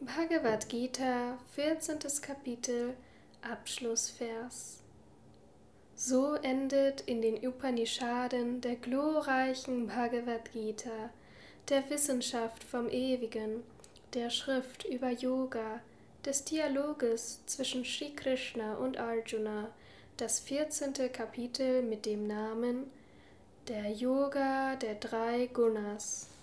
Bhagavad Gita, 14. Kapitel, Abschlussvers. So endet in den Upanishaden der glorreichen Bhagavad Gita, der Wissenschaft vom Ewigen, der Schrift über Yoga, des Dialoges zwischen Sri Krishna und Arjuna, das 14. Kapitel mit dem Namen Der Yoga der drei Gunas.